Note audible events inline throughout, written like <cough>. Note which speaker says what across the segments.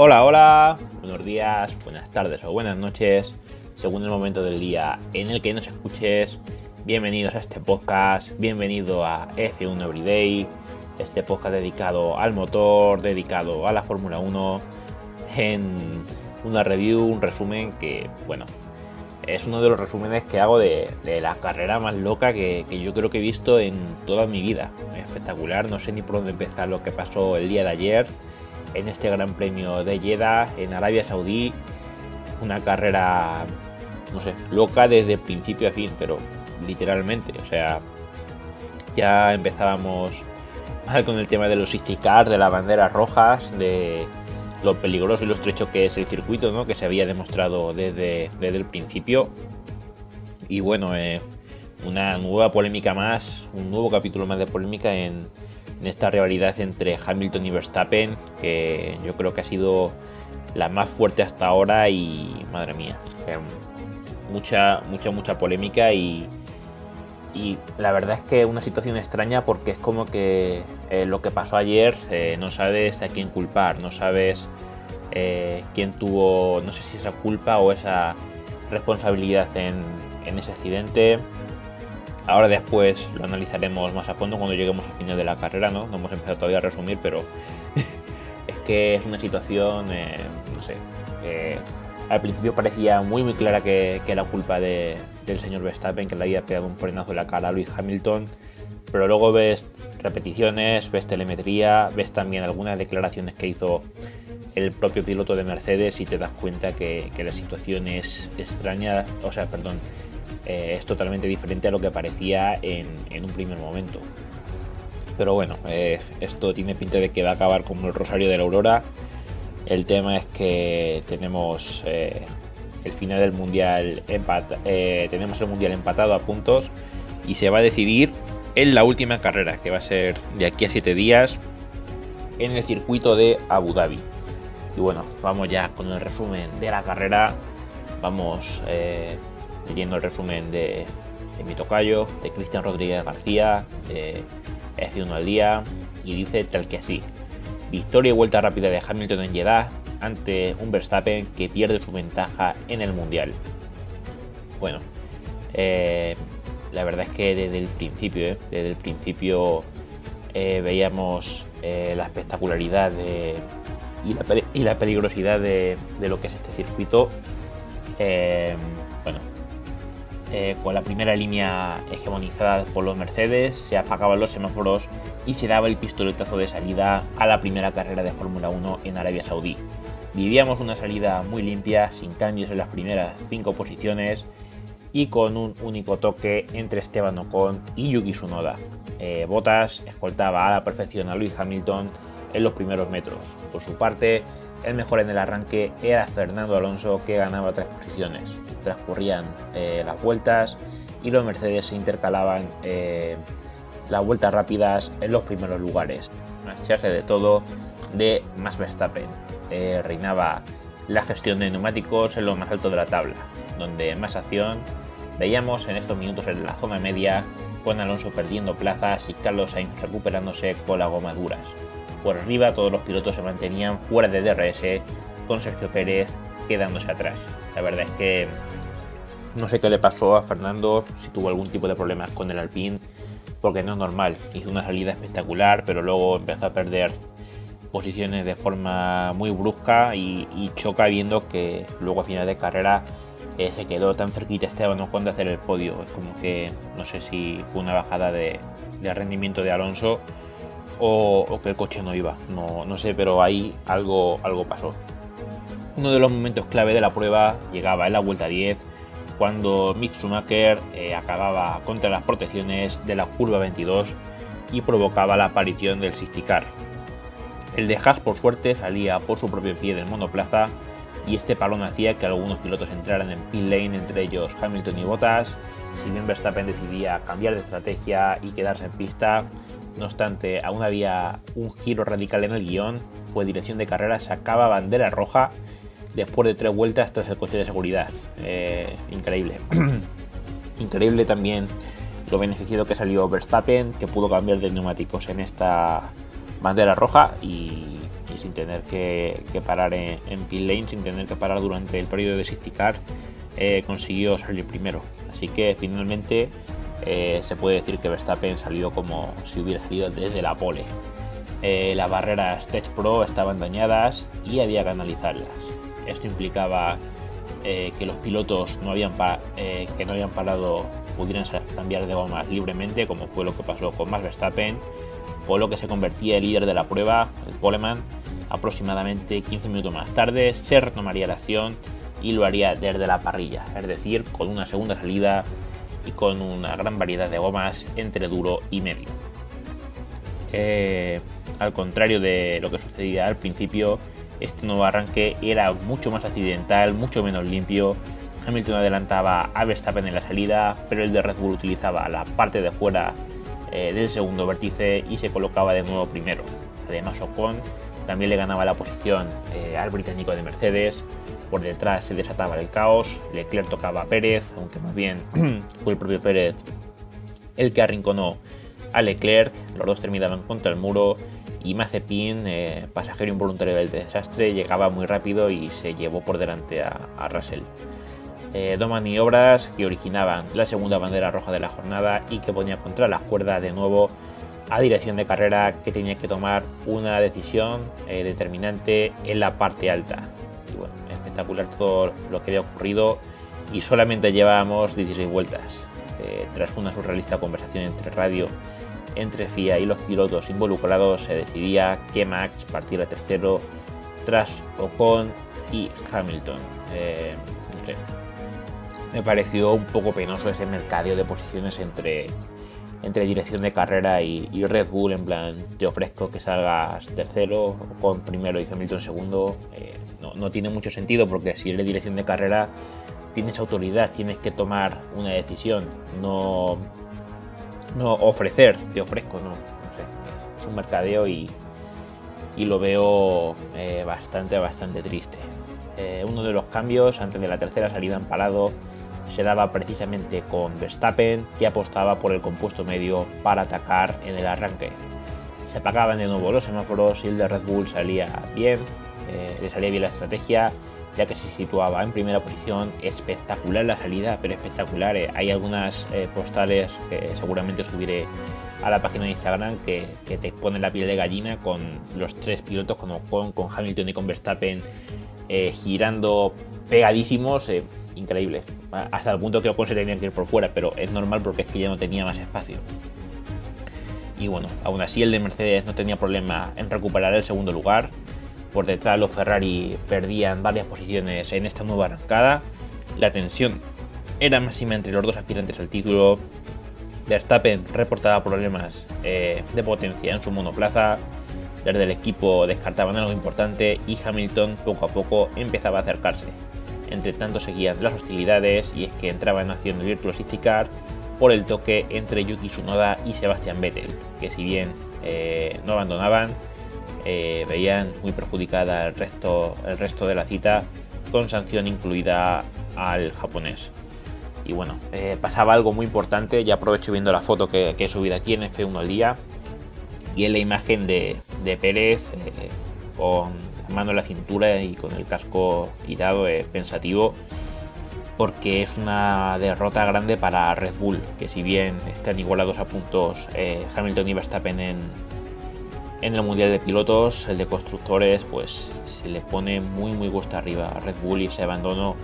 Speaker 1: Hola, hola, buenos días, buenas tardes o buenas noches, según el momento del día en el que nos escuches. Bienvenidos a este podcast, bienvenido a F1 Everyday, este podcast dedicado al motor, dedicado a la Fórmula 1, en una review, un resumen que, bueno, es uno de los resúmenes que hago de, la carrera más loca que, yo creo que he visto en toda mi vida. Espectacular, no sé ni por dónde empezar lo que pasó el día de ayer en este Gran Premio de Jeddah en Arabia Saudí. Una carrera, no sé, loca desde principio a fin, pero literalmente, o sea, ya empezábamos mal con el tema de los cars, de las banderas rojas, de lo peligroso y lo estrecho que es el circuito, ¿no? que se había demostrado desde, desde el principio. Y bueno, eh, una nueva polémica más, un nuevo capítulo más de polémica en, esta rivalidad entre Hamilton y Verstappen, que yo creo que ha sido la más fuerte hasta ahora y madre mía, mucha, mucha, mucha polémica y, y la verdad es que una situación extraña porque es como que eh, lo que pasó ayer eh, no sabes a quién culpar, no sabes eh, quién tuvo, no sé si esa culpa o esa responsabilidad en, ese accidente. Ahora después lo analizaremos más a fondo cuando lleguemos al final de la carrera, ¿no? No hemos empezado todavía a resumir, pero <laughs> es que es una situación, no sé, al principio parecía muy muy clara que, que la culpa de, del señor Verstappen que le había pegado un frenazo en la cara a Lewis Hamilton, pero luego ves repeticiones, ves telemetría, ves también algunas declaraciones que hizo el propio piloto de Mercedes y te das cuenta que, la situación es extraña, o sea, perdón, eh, es totalmente diferente a lo que parecía en, un primer momento. Pero bueno, eh, esto tiene pinta de que va a acabar como el Rosario de la Aurora. El tema es que tenemos eh, el final del mundial tenemos el mundial empatado a puntos y se va a decidir en la última carrera que va a ser de aquí a 7 días en el circuito de Abu Dhabi. Y bueno, vamos ya con el resumen de la carrera. Vamos eh, leyendo el resumen de, de mi tocayo, de Cristian Rodríguez García, de F1 al día, y dice tal que así. Victoria y vuelta rápida de Hamilton en Jeddah, ante un Verstappen que pierde su ventaja en el Mundial. Bueno, eh, la verdad es que desde el principio, eh, desde el principio eh, veíamos la espectacularidad y, la, peligrosidad de, lo que es este circuito. Bueno, con la primera línea hegemonizada por los Mercedes, se apagaban los semáforos y se daba el pistoletazo de salida a la primera carrera de Fórmula 1 en Arabia Saudí. Vivíamos una salida muy limpia, sin cambios en las primeras cinco posiciones y con un único toque entre Esteban Ocon y Yuki Tsunoda. Eh, Bottas escoltaba a la perfección a Lewis Hamilton en los primeros metros. Por su parte, el mejor en el arranque era Fernando Alonso que ganaba tres posiciones. Transcurrían eh, las vueltas y los Mercedes se intercalaban eh, las vueltas rápidas en los primeros lugares. Marcharse de todo de Max Verstappen. Eh, reinaba la gestión de neumáticos en lo más alto de la tabla, donde más acción veíamos en estos minutos en la zona media con Alonso perdiendo plazas y Carlos Sainz recuperándose con las gomas duras. Por arriba todos los pilotos se mantenían fuera de DRS con Sergio Pérez quedándose atrás. La verdad es que no sé qué le pasó a Fernando, si tuvo algún tipo de problemas con el Alpine, porque no es normal. Hizo una salida espectacular, pero luego empezó a perder posiciones de forma muy brusca y, choca viendo que luego a final de carrera eh, se quedó tan cerquita Esteban Ocon de hacer el podio. Es como que no sé si fue una bajada de, rendimiento de Alonso o, que el coche no iba. No, no sé, pero ahí algo, algo pasó. Uno de los momentos clave de la prueba llegaba en la vuelta 10 cuando Mick Schumacher eh, acababa contra las protecciones de la curva 22 y provocaba la aparición del Sisticar, el de Haas por suerte salía por su propio pie del monoplaza y este palón hacía que algunos pilotos entraran en pit lane, entre ellos Hamilton y Bottas. Si bien Verstappen decidía cambiar de estrategia y quedarse en pista, no obstante, aún había un giro radical en el guion, pues dirección de carrera sacaba bandera roja después de tres vueltas tras el coche de seguridad. Eh, increíble. <clears throat> increíble también lo beneficiado que salió Verstappen, que pudo cambiar de neumáticos en esta bandera roja y, sin tener que, parar en, pit lane, sin tener que parar durante el periodo de safety car, eh, consiguió salir primero. Así que finalmente eh, se puede decir que Verstappen salió como si hubiera salido desde la pole. Eh, las barreras Tech Pro estaban dañadas y había que analizarlas. Esto implicaba que los pilotos no habían que no habían parado pudieran cambiar de gomas libremente, como fue lo que pasó con Max Verstappen, por lo que se convertía en líder de la prueba, el Poleman, aproximadamente 15 minutos más tarde, se retomaría la acción y lo haría desde la parrilla, es decir, con una segunda salida y con una gran variedad de gomas entre duro y medio. Eh, al contrario de lo que sucedía al principio, este nuevo arranque era mucho más accidental, mucho menos limpio. Hamilton adelantaba a Verstappen en la salida, pero el de Red Bull utilizaba la parte de fuera eh, del segundo vértice y se colocaba de nuevo primero. Además, Ocon también le ganaba la posición eh, al británico de Mercedes, por detrás se desataba el caos, Leclerc tocaba a Pérez, aunque más bien <clears throat> fue el propio Pérez el que arrinconó a Leclerc, los dos terminaban contra el muro y Mazepin, eh, pasajero involuntario del desastre, llegaba muy rápido y se llevó por delante a, Russell. Eh, dos maniobras que originaban la segunda bandera roja de la jornada y que ponía contra las cuerdas de nuevo a dirección de carrera que tenía que tomar una decisión eh, determinante en la parte alta espectacular todo lo que había ocurrido y solamente llevábamos 16 vueltas. Eh, tras una surrealista conversación entre radio, entre FIA y los pilotos involucrados, se decidía que Max partiera tercero tras Ocon y Hamilton. Eh, Me pareció un poco penoso ese mercadeo de posiciones entre, entre dirección de carrera y, Red Bull, en plan, te ofrezco que salgas tercero, Ocon primero y Hamilton segundo. Eh, no, tiene mucho sentido porque si eres dirección de carrera tienes autoridad, tienes que tomar una decisión, no, no ofrecer, te ofrezco, no, es un mercadeo y, y lo veo eh, bastante, bastante triste. Eh, uno de los cambios antes de la tercera salida en parado se daba precisamente con Verstappen, que apostaba por el compuesto medio para atacar en el arranque. Se apagaban de nuevo los semáforos y el de Red Bull salía bien, eh, le salía bien la estrategia, ya que se situaba en primera posición. Espectacular la salida, pero espectacular. Eh, hay algunas eh, postales que seguramente subiré a la página de Instagram que, te ponen la piel de gallina con los tres pilotos, con Hamilton y con Verstappen, girando pegadísimos. increíble. Hasta el punto que Ocon se tenía que ir por fuera, pero es normal porque es que ya no tenía más espacio. Y bueno, aún así el de Mercedes no tenía problema en recuperar el segundo lugar. Por detrás los Ferrari perdían varias posiciones en esta nueva arrancada. La tensión era máxima entre los dos aspirantes al título. Verstappen reportaba problemas eh, de potencia en su monoplaza. Desde el equipo descartaban algo importante y Hamilton poco a poco empezaba a acercarse. Entre tanto seguían las hostilidades y es que entraba en acción de por el toque entre Yuki Tsunoda y Sebastian Vettel, que si bien eh, no abandonaban, eh, veían muy perjudicada el resto, el resto de la cita con sanción incluida al japonés. Y bueno, eh, pasaba algo muy importante, ya aprovecho viendo la foto que, he subido aquí en F1 al día, y es la imagen de, Pérez eh, con mano en la cintura y con el casco quitado, pensativo, porque es una derrota grande para Red Bull, que si bien están igualados a puntos Hamilton y Verstappen en, en el Mundial de Pilotos, el de Constructores, pues se le pone muy muy gusta arriba a Red Bull y ese abandono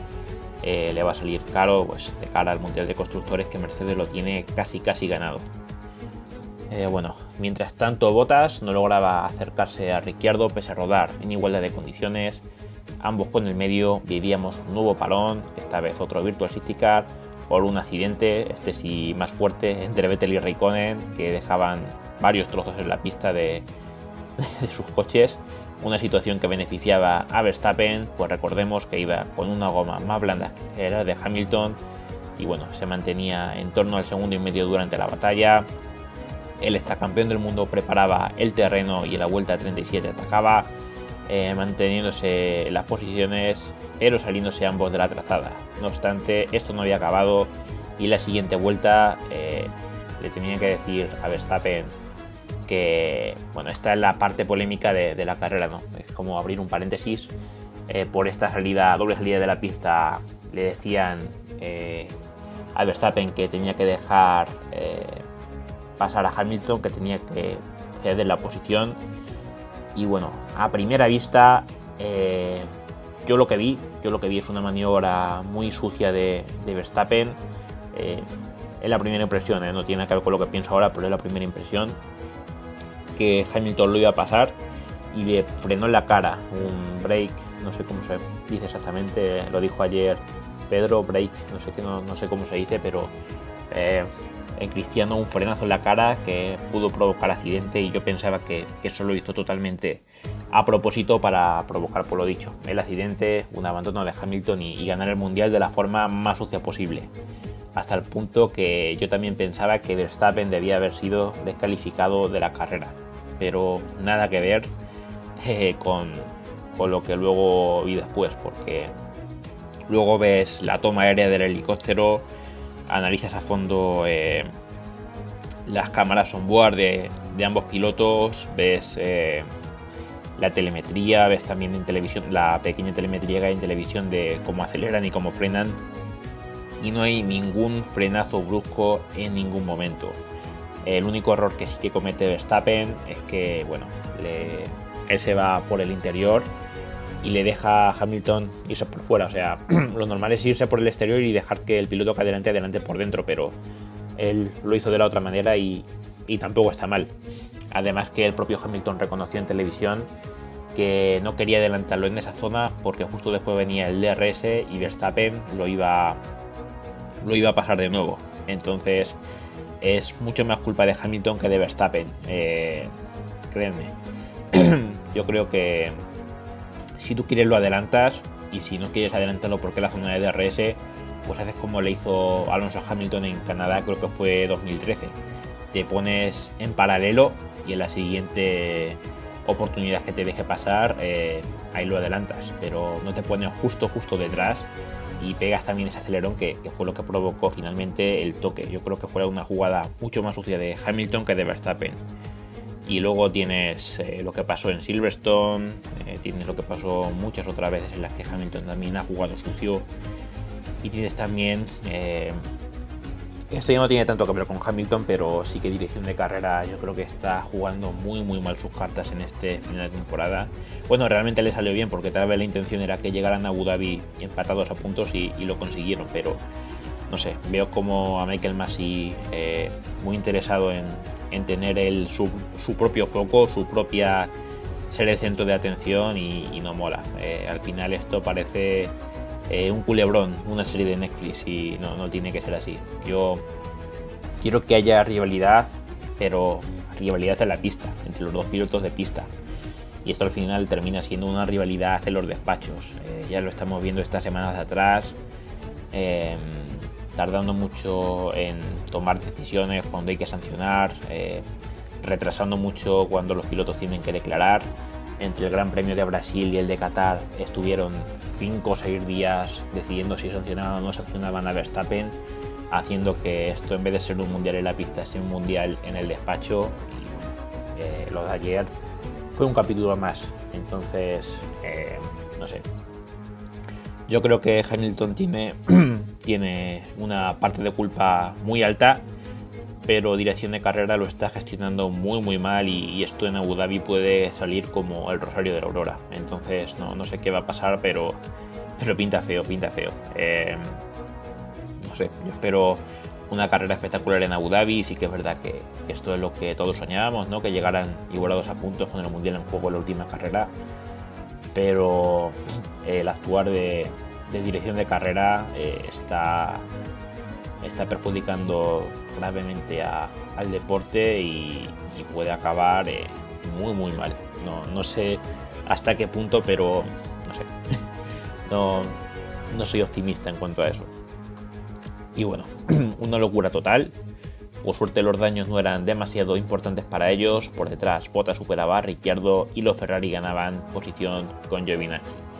Speaker 1: eh, le va a salir caro pues, de cara al Mundial de Constructores que Mercedes lo tiene casi casi ganado. Eh, bueno, mientras tanto Bottas no lograba acercarse a Ricciardo pese a rodar en igualdad de condiciones. Ambos con el medio vivíamos un nuevo palón, esta vez otro Virtual City Car, por un accidente, este sí más fuerte, entre Vettel y Raikkonen, que dejaban varios trozos en la pista de, <laughs> de sus coches, una situación que beneficiaba a Verstappen, pues recordemos que iba con una goma más blanda que era de Hamilton y bueno, se mantenía en torno al segundo y medio durante la batalla. El campeón del mundo preparaba el terreno y en la vuelta 37 atacaba, eh, manteniéndose las posiciones, pero saliéndose ambos de la trazada. No obstante, esto no había acabado y la siguiente vuelta eh, le tenía que decir a Verstappen que, bueno, esta es la parte polémica de, la carrera, ¿no? Es como abrir un paréntesis. Eh, por esta salida, doble salida de la pista, le decían a Verstappen que tenía que dejar pasar a Hamilton, que tenía que ceder la posición. Y bueno, a primera vista, yo lo que vi, yo lo que vi es una maniobra muy sucia de, de Verstappen. es la primera impresión, no tiene nada que ver con lo que pienso ahora, pero es la primera impresión que Hamilton lo iba a pasar y le frenó en la cara un break, no sé cómo se dice exactamente, lo dijo ayer Pedro, break, no sé, no, no sé cómo se dice, pero eh, en Cristiano un frenazo en la cara que pudo provocar accidente y yo pensaba que, eso lo hizo totalmente a propósito para provocar por lo dicho el accidente, un abandono de Hamilton y ganar el mundial de la forma más sucia posible. Hasta el punto que yo también pensaba que Verstappen debía haber sido descalificado de la carrera. Pero nada que ver <laughs> eh, con, lo que luego vi después, porque luego ves la toma aérea del helicóptero, analizas a fondo eh, las cámaras on-board de, ambos pilotos, ves eh, la telemetría, ves también en televisión la pequeña telemetría que hay en televisión de cómo aceleran y cómo frenan, y no hay ningún frenazo brusco en ningún momento. El único error que sí que comete Verstappen es que, bueno, él se va por el interior y le deja a Hamilton irse por fuera. O sea, <clears throat> lo normal es irse por el exterior y dejar que el piloto que adelante adelante por dentro, pero él lo hizo de la otra manera y, tampoco está mal. Además que el propio Hamilton reconoció en televisión que no quería adelantarlo en esa zona porque justo después venía el DRS y Verstappen lo iba, lo iba a pasar de nuevo. Entonces es mucho más culpa de Hamilton que de Verstappen. Eh. <clears throat> Yo creo que si tú quieres lo adelantas y si no quieres adelantarlo porque la zona de DRS, pues haces como le hizo Alonso Hamilton en Canadá, creo que fue 2013. Te pones en paralelo y en la siguiente oportunidad que te deje pasar, eh, ahí lo adelantas, pero no te pones justo, justo detrás y pegas también ese acelerón que, fue lo que provocó finalmente el toque. Yo creo que fue una jugada mucho más sucia de Hamilton que de Verstappen. Y luego tienes eh, lo que pasó en Silverstone, eh, tienes lo que pasó muchas otras veces en las que Hamilton también ha jugado sucio. Y tienes también eh, esto ya no tiene tanto que ver con Hamilton, pero sí que dirección de carrera yo creo que está jugando muy muy mal sus cartas en este final de temporada. Bueno, realmente le salió bien porque tal vez la intención era que llegaran a Abu Dhabi empatados a puntos y, lo consiguieron, pero no sé, veo como a Michael Massey eh, muy interesado en, tener el, su, propio foco, su propia ser el centro de atención y, no mola. Eh, al final esto parece eh, un culebrón, una serie de Netflix y no, no tiene que ser así. Yo quiero que haya rivalidad, pero rivalidad en la pista, entre los dos pilotos de pista. Y esto al final termina siendo una rivalidad en los despachos. Ya lo estamos viendo estas semanas atrás, tardando mucho en tomar decisiones cuando hay que sancionar, eh, retrasando mucho cuando los pilotos tienen que declarar entre el Gran Premio de Brasil y el de Qatar estuvieron 5 o 6 días decidiendo si sancionaban o no sancionaban a Verstappen, haciendo que esto en vez de ser un mundial en la pista sea un mundial en el despacho. Y eh, lo de ayer fue un capítulo más. Entonces, eh, no sé. Yo creo que Hamilton tiene, <clears throat> tiene una parte de culpa muy alta pero dirección de carrera lo está gestionando muy muy mal y, esto en Abu Dhabi puede salir como el rosario de la aurora. Entonces no, no sé qué va a pasar, pero, pero pinta feo, pinta feo. Em, no sé, yo espero una carrera espectacular en Abu Dhabi. Sí que es verdad que, esto es lo que todos soñábamos, ¿no? que llegaran igualados a puntos con el Mundial en juego en la última carrera. Pero el actuar de, dirección de carrera eh, está, perjudicando gravemente al deporte y, puede acabar eh, muy muy mal. No, sé hasta qué punto, pero no sé. <laughs> no, soy optimista en cuanto a eso. Y bueno, <clears throat> una locura total. Por suerte los daños no eran demasiado importantes para ellos. Por detrás, Bota superaba a Ricciardo y los Ferrari ganaban posición con Giovinazzi.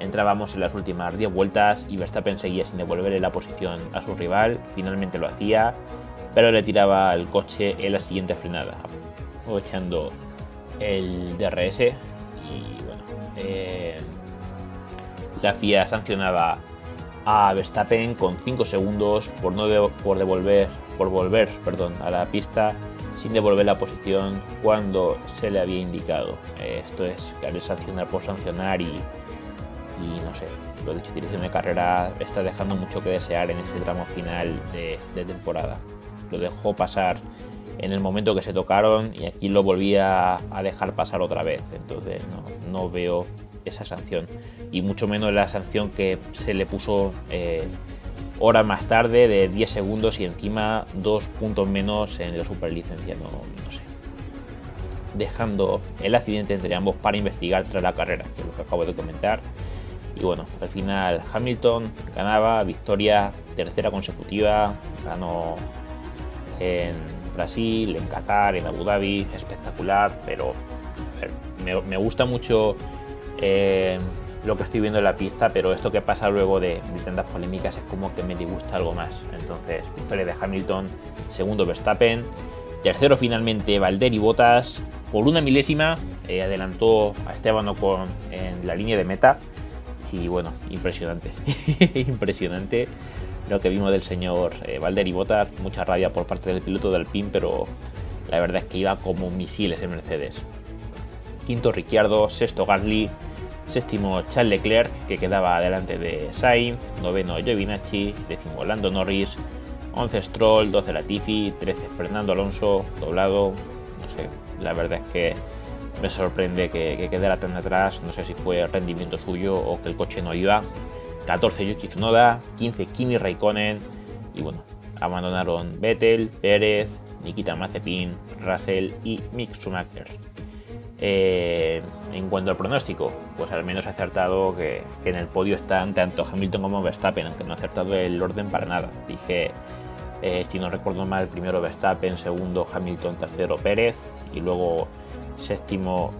Speaker 1: Entrábamos en las últimas 10 vueltas y Verstappen seguía sin devolverle la posición a su rival. Finalmente lo hacía pero le tiraba el coche en la siguiente frenada. echando el DRS. Y bueno, eh, la FIA sancionaba a Verstappen con 5 segundos por no por devolver por volver perdón, a la pista sin devolver la posición cuando se le había indicado. esto es sancionar por sancionar y, y no sé, lo dicho, dirección de carrera está dejando mucho que desear en este tramo final de, temporada. Lo dejó pasar en el momento que se tocaron y aquí lo volvía a dejar pasar otra vez. Entonces no, veo esa sanción. Y mucho menos la sanción que se le puso eh, horas más tarde de 10 segundos y encima dos puntos menos en la superlicencia. No, no sé. Dejando el accidente entre ambos para investigar tras la carrera, que es lo que acabo de comentar. Y bueno, al final Hamilton ganaba, victoria tercera consecutiva, ganó en Brasil, en Qatar, en Abu Dhabi, espectacular, pero me, gusta mucho eh, lo que estoy viendo en la pista, pero esto que pasa luego de, tantas polémicas es como que me disgusta algo más. Entonces, victoria de Hamilton, segundo Verstappen, tercero finalmente Valtteri Bottas, por una milésima eh, adelantó a Esteban Ocon en la línea de meta. Y bueno, impresionante, <laughs> impresionante lo que vimos del señor eh, Valtteri Bottas, mucha rabia por parte del piloto del PIN, pero la verdad es que iba como misiles en Mercedes. Quinto Ricciardo, sexto Gasly, séptimo Charles Leclerc, que quedaba delante de Sainz, noveno Giovinacci, décimo Lando Norris, 11 Stroll, 12 Latifi, 13 Fernando Alonso, doblado, no sé, la verdad es que me sorprende que, quedara tan atrás, no sé si fue rendimiento suyo o que el coche no iba. 14 Yuki Tsunoda, 15 Kimi Raikkonen y bueno, abandonaron Vettel, Pérez, Nikita Mazepin, Russell y Mick Schumacher. Eh, en cuanto al pronóstico, pues al menos he acertado que, en el podio están tanto Hamilton como Verstappen, aunque no he acertado el orden para nada. Dije, eh, si no recuerdo mal, primero Verstappen, segundo Hamilton, tercero Pérez y luego séptimo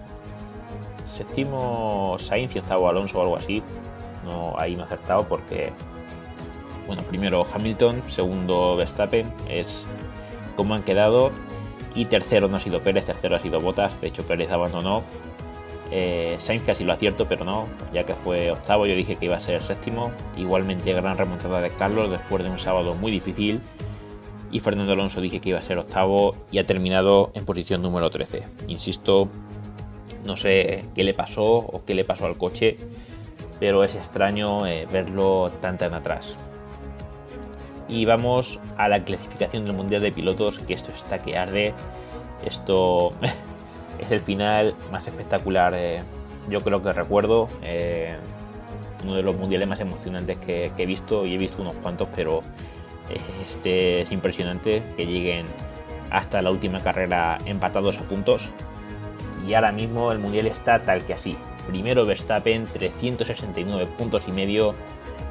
Speaker 1: séptimo Sainz y octavo Alonso o algo así. No, ahí no he acertado porque, bueno, primero Hamilton, segundo Verstappen, es como han quedado y tercero no ha sido Pérez, tercero ha sido Botas. De hecho, Pérez abandonó. Eh, Sainz casi lo acierto, pero no, ya que fue octavo. Yo dije que iba a ser séptimo. Igualmente, gran remontada de Carlos después de un sábado muy difícil. Y Fernando Alonso dije que iba a ser octavo y ha terminado en posición número 13. Insisto, no sé qué le pasó o qué le pasó al coche, pero es extraño eh, verlo tan tan atrás. Y vamos a la clasificación del Mundial de Pilotos, que esto está que arde. Esto <laughs> es el final más espectacular, eh, yo creo que recuerdo. Eh, uno de los mundiales más emocionantes que, he visto, y he visto unos cuantos, pero este es impresionante que lleguen hasta la última carrera empatados a puntos. Y ahora mismo el mundial está tal que así. Primero Verstappen, 369 puntos y medio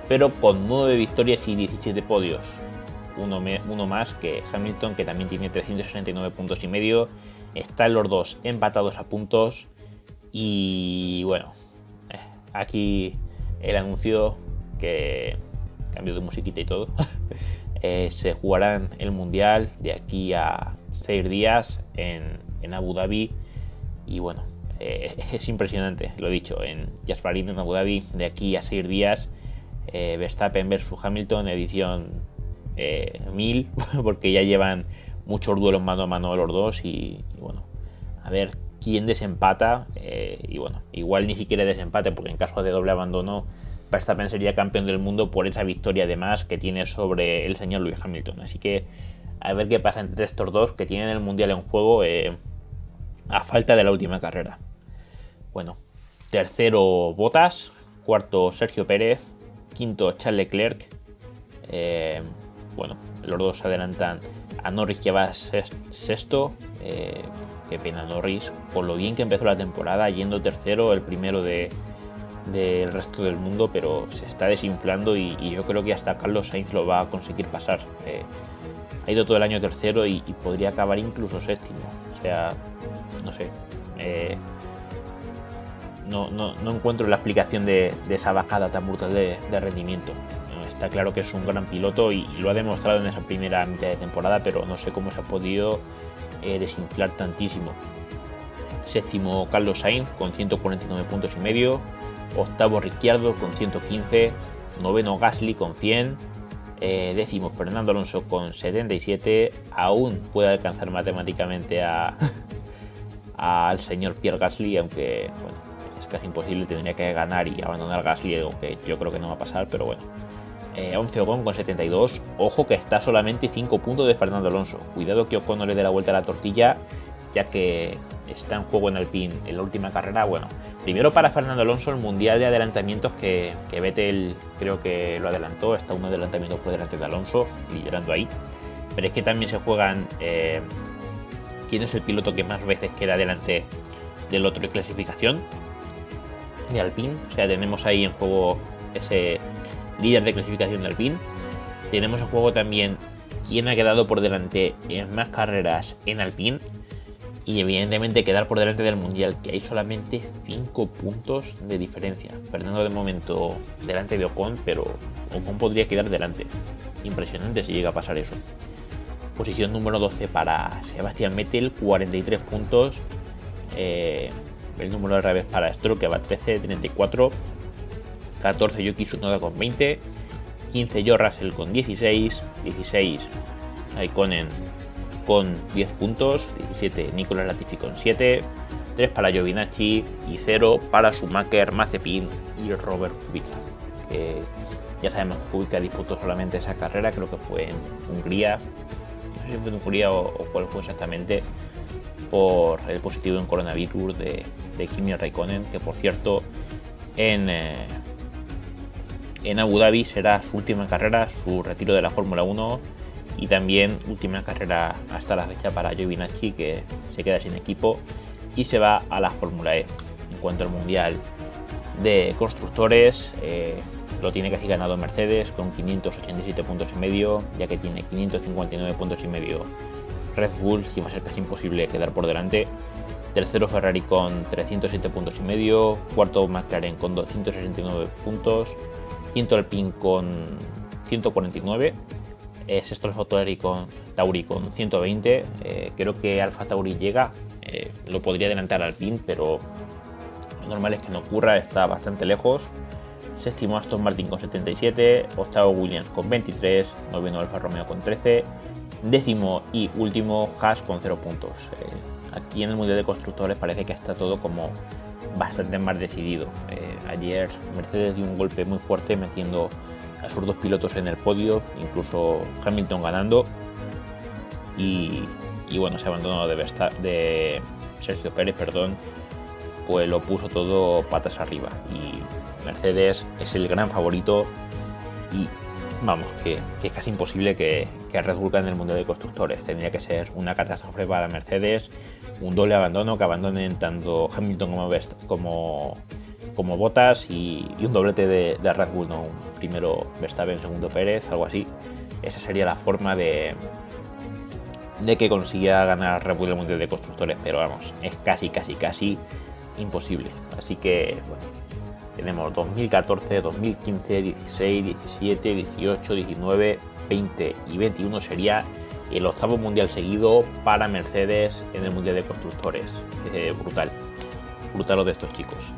Speaker 1: pero con 9 victorias y 17 podios. Uno, uno, más que Hamilton, que también tiene 369 puntos y medio. Están los dos empatados a puntos. Y bueno, eh, aquí el anuncio que cambio de musiquita y todo. <laughs> Eh, se jugarán el mundial de aquí a 6 días en, Abu Dhabi. Y bueno, eh, <laughs> es impresionante, lo dicho, en Jasparín, en Abu Dhabi, de aquí a 6 días eh, Verstappen versus Hamilton, edición 1000, eh, <laughs> porque ya llevan muchos duelos mano a mano los dos y, bueno, a ver quién desempata y bueno, igual ni siquiera desempate porque en caso de doble abandono Verstappen sería campeón del mundo por esa victoria además que tiene sobre el señor Lewis Hamilton. Así que a ver qué pasa entre estos dos que tienen el mundial en juego a falta de la última carrera. Bueno, tercero Botas, cuarto Sergio Pérez, quinto Charles Leclerc. Eh, bueno, los dos adelantan a Norris que va sexto. Eh, qué pena Norris, por lo bien que empezó la temporada, yendo tercero, el primero del resto del mundo, pero se está desinflando y, yo creo que hasta Carlos Sainz lo va a conseguir pasar. Eh, ha ido todo el año tercero y, podría acabar incluso séptimo. O sea, no sé no, no, encuentro la explicación de, esa bajada tan brutal de, rendimiento. Está claro que es un gran piloto y, lo ha demostrado en esa primera mitad de temporada, pero no sé cómo se ha podido eh, desinflar tantísimo. Séptimo Carlos Sainz con 149 puntos y medio. Octavo Ricciardo con 115. Noveno Gasly con 100. Eh, décimo Fernando Alonso con 77. Aún puede alcanzar matemáticamente <laughs> al señor Pierre Gasly, aunque es casi imposible, tendría que ganar y abandonar Gasly, aunque yo creo que no va a pasar, pero bueno. 11 eh, Ocon con 72. Ojo que está solamente 5 puntos de Fernando Alonso. Cuidado que Ocon no le dé la vuelta a la tortilla, ya que está en juego en Alpine en la última carrera. Bueno, primero para Fernando Alonso el mundial de adelantamientos que, que Vettel creo que lo adelantó. Está un adelantamiento por delante de Alonso, liderando ahí. Pero es que también se juegan eh, quién es el piloto que más veces queda delante del otro de clasificación de Alpine. O sea, tenemos ahí en juego ese líder de clasificación de Alpine. Tenemos en juego también quién ha quedado por delante en más carreras en Alpine. Y evidentemente quedar por delante del Mundial, que hay solamente 5 puntos de diferencia. Fernando de momento delante de Ocon, pero Ocon podría quedar delante. Impresionante si llega a pasar eso. Posición número 12 para Sebastián Vettel, 43 puntos. Eh, el número de revés para Stroll, que va 13, 34. 14 Yuki Tsunoda con 20, 15 Joe Russell con 16, 16 Aikonen con 10 puntos, 17 Nicolas Latifi con 7, 3 para Giovinacci y 0 para Schumacher, Mazepin y Robert Kubica. Que ya sabemos que Kubica disputó solamente esa carrera, creo que fue en Hungría, no sé si fue en Hungría o, cuál fue exactamente, por el positivo en coronavirus de, de Kimi Raikkonen, que por cierto en, eh, en Abu Dhabi será su última carrera, su retiro de la Fórmula 1 y también última carrera hasta la fecha para Giovinacci que se queda sin equipo y se va a la Fórmula E. En cuanto al Mundial de Constructores, eh, lo tiene casi ganado Mercedes con 587 puntos y medio, ya que tiene 559 puntos y medio Red Bull, y va a ser casi imposible quedar por delante. Tercero Ferrari con 307 puntos y medio, cuarto McLaren con 269 puntos, quinto Alpine con 149, eh, sexto Alfa Tauri con, Tauri con 120, eh, creo que Alfa Tauri llega, eh, lo podría adelantar Alpine, pero lo normal es que no ocurra, está bastante lejos. Séptimo Aston Martin con 77, octavo Williams con 23, noveno Alfa Romeo con 13, décimo y último Haas con 0 puntos. aquí en el Mundial de Constructores parece que está todo como bastante más decidido. Eh, ayer Mercedes dio un golpe muy fuerte metiendo a sus dos pilotos en el podio, incluso Hamilton ganando. Y, bueno, se abandonó de, de Sergio Pérez, perdón, pues lo puso todo patas arriba. Y Mercedes es el gran favorito y vamos, que, es casi imposible que, que Red Bull gane el mundo de constructores. Tendría que ser una catástrofe para Mercedes un doble abandono, que abandonen tanto Hamilton como, como, como Bottas y, un doblete de, Red Bull, ¿no? Primero Verstappen, segundo Pérez, algo así. Esa sería la forma de, de que consiga ganar Red Bull el Mundial de Constructores, pero vamos, es casi, casi, casi imposible. Así que, bueno, tenemos 2014, 2015, 16, 17, 18, 19, 20 y 21 sería el octavo mundial seguido para Mercedes en el mundial de constructores. Eh, brutal, brutal lo de estos chicos.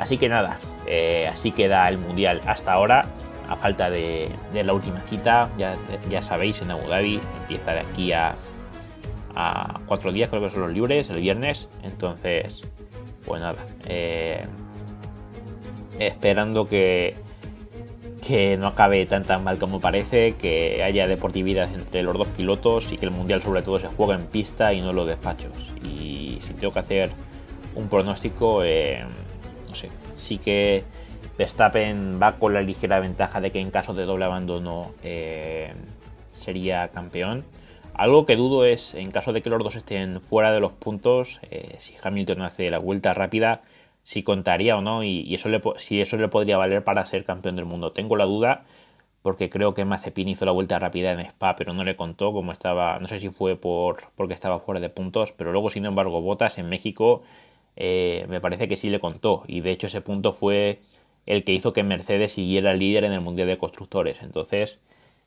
Speaker 1: Así que nada, eh, así queda el mundial hasta ahora, a falta de, la última cita. Ya, ya, sabéis, en Abu Dhabi empieza de aquí a, cuatro días, creo que son los libres, el viernes. Entonces, pues nada, eh, esperando que que no acabe tan tan mal como parece, que haya deportividad entre los dos pilotos y que el mundial sobre todo se juegue en pista y no en los despachos. Y si tengo que hacer un pronóstico, eh, no sé, sí que Verstappen va con la ligera ventaja de que en caso de doble abandono eh, sería campeón. Algo que dudo es, en caso de que los dos estén fuera de los puntos, eh, si Hamilton hace la vuelta rápida, si contaría o no y, eso le, si eso le podría valer para ser campeón del mundo. Tengo la duda porque creo que Mazepin hizo la vuelta rápida en Spa, pero no le contó como estaba, no sé si fue por porque estaba fuera de puntos, pero luego sin embargo Botas en México eh, me parece que sí le contó y de hecho ese punto fue el que hizo que Mercedes siguiera líder en el Mundial de Constructores. Entonces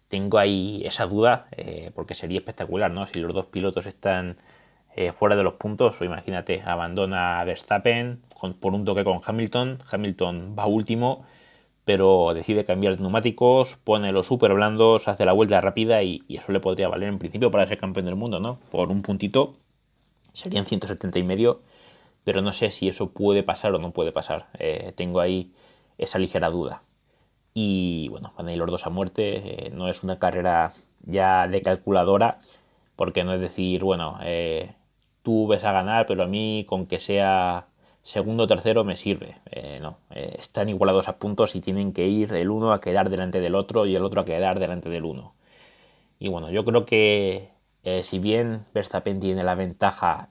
Speaker 1: tengo ahí esa duda eh, porque sería espectacular, ¿no? Si los dos pilotos están eh, fuera de los puntos, o imagínate, abandona a Verstappen por un toque con Hamilton, Hamilton va último, pero decide cambiar de neumáticos, pone los super blandos, hace la vuelta rápida y, eso le podría valer en principio para ser campeón del mundo, ¿no? Por un puntito serían 170 y medio, pero no sé si eso puede pasar o no puede pasar. Eh, tengo ahí esa ligera duda. Y bueno, van a ir los dos a muerte, eh, no es una carrera ya de calculadora, porque no es decir, bueno, eh, tú ves a ganar, pero a mí con que sea segundo o tercero me sirve. No, están igualados a puntos y tienen que ir el uno a quedar delante del otro y el otro a quedar delante del uno. Y bueno, yo creo que si bien Verstappen tiene la ventaja,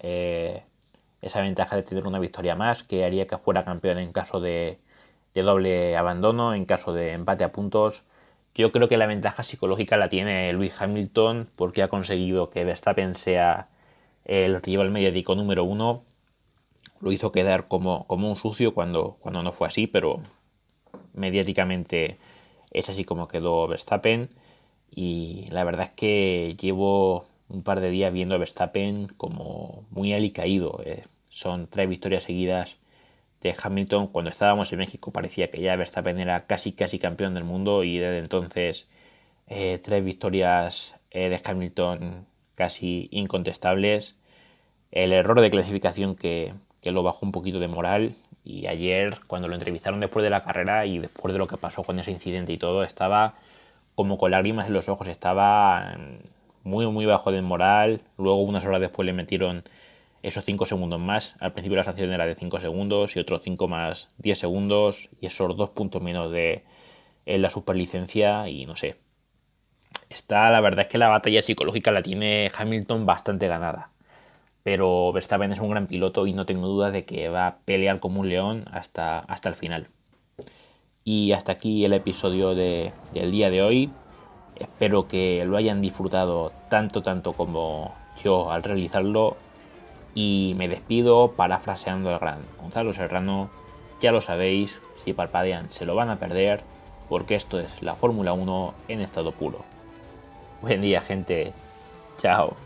Speaker 1: esa ventaja de tener una victoria más, que haría que fuera campeón en caso de, doble abandono, en caso de empate a puntos, yo creo que la ventaja psicológica la tiene Luis Hamilton porque ha conseguido que Verstappen sea el que lleva el mediático número uno lo hizo quedar como, como un sucio cuando, cuando no fue así, pero mediáticamente es así como quedó Verstappen. Y la verdad es que llevo un par de días viendo a Verstappen como muy alicaído. Eh. Son tres victorias seguidas de Hamilton. Cuando estábamos en México parecía que ya Verstappen era casi casi campeón del mundo y desde entonces eh, tres victorias eh, de Hamilton casi incontestables. El error de clasificación que, que lo bajó un poquito de moral. Y ayer, cuando lo entrevistaron después de la carrera y después de lo que pasó con ese incidente y todo, estaba como con lágrimas en los ojos, estaba muy, muy bajo de moral. Luego, unas horas después, le metieron esos 5 segundos más. Al principio la sanción era de 5 segundos y otros 5 más 10 segundos y esos dos puntos menos de en la superlicencia y no sé. Está, la verdad es que la batalla psicológica la tiene Hamilton bastante ganada pero Verstappen es un gran piloto y no tengo duda de que va a pelear como un león hasta, hasta el final. Y hasta aquí el episodio de, del día de hoy. Espero que lo hayan disfrutado tanto, tanto como yo al realizarlo. Y me despido parafraseando al gran Gonzalo Serrano. Ya lo sabéis, si parpadean se lo van a perder, porque esto es la Fórmula 1 en estado puro. Buen día, gente. Chao.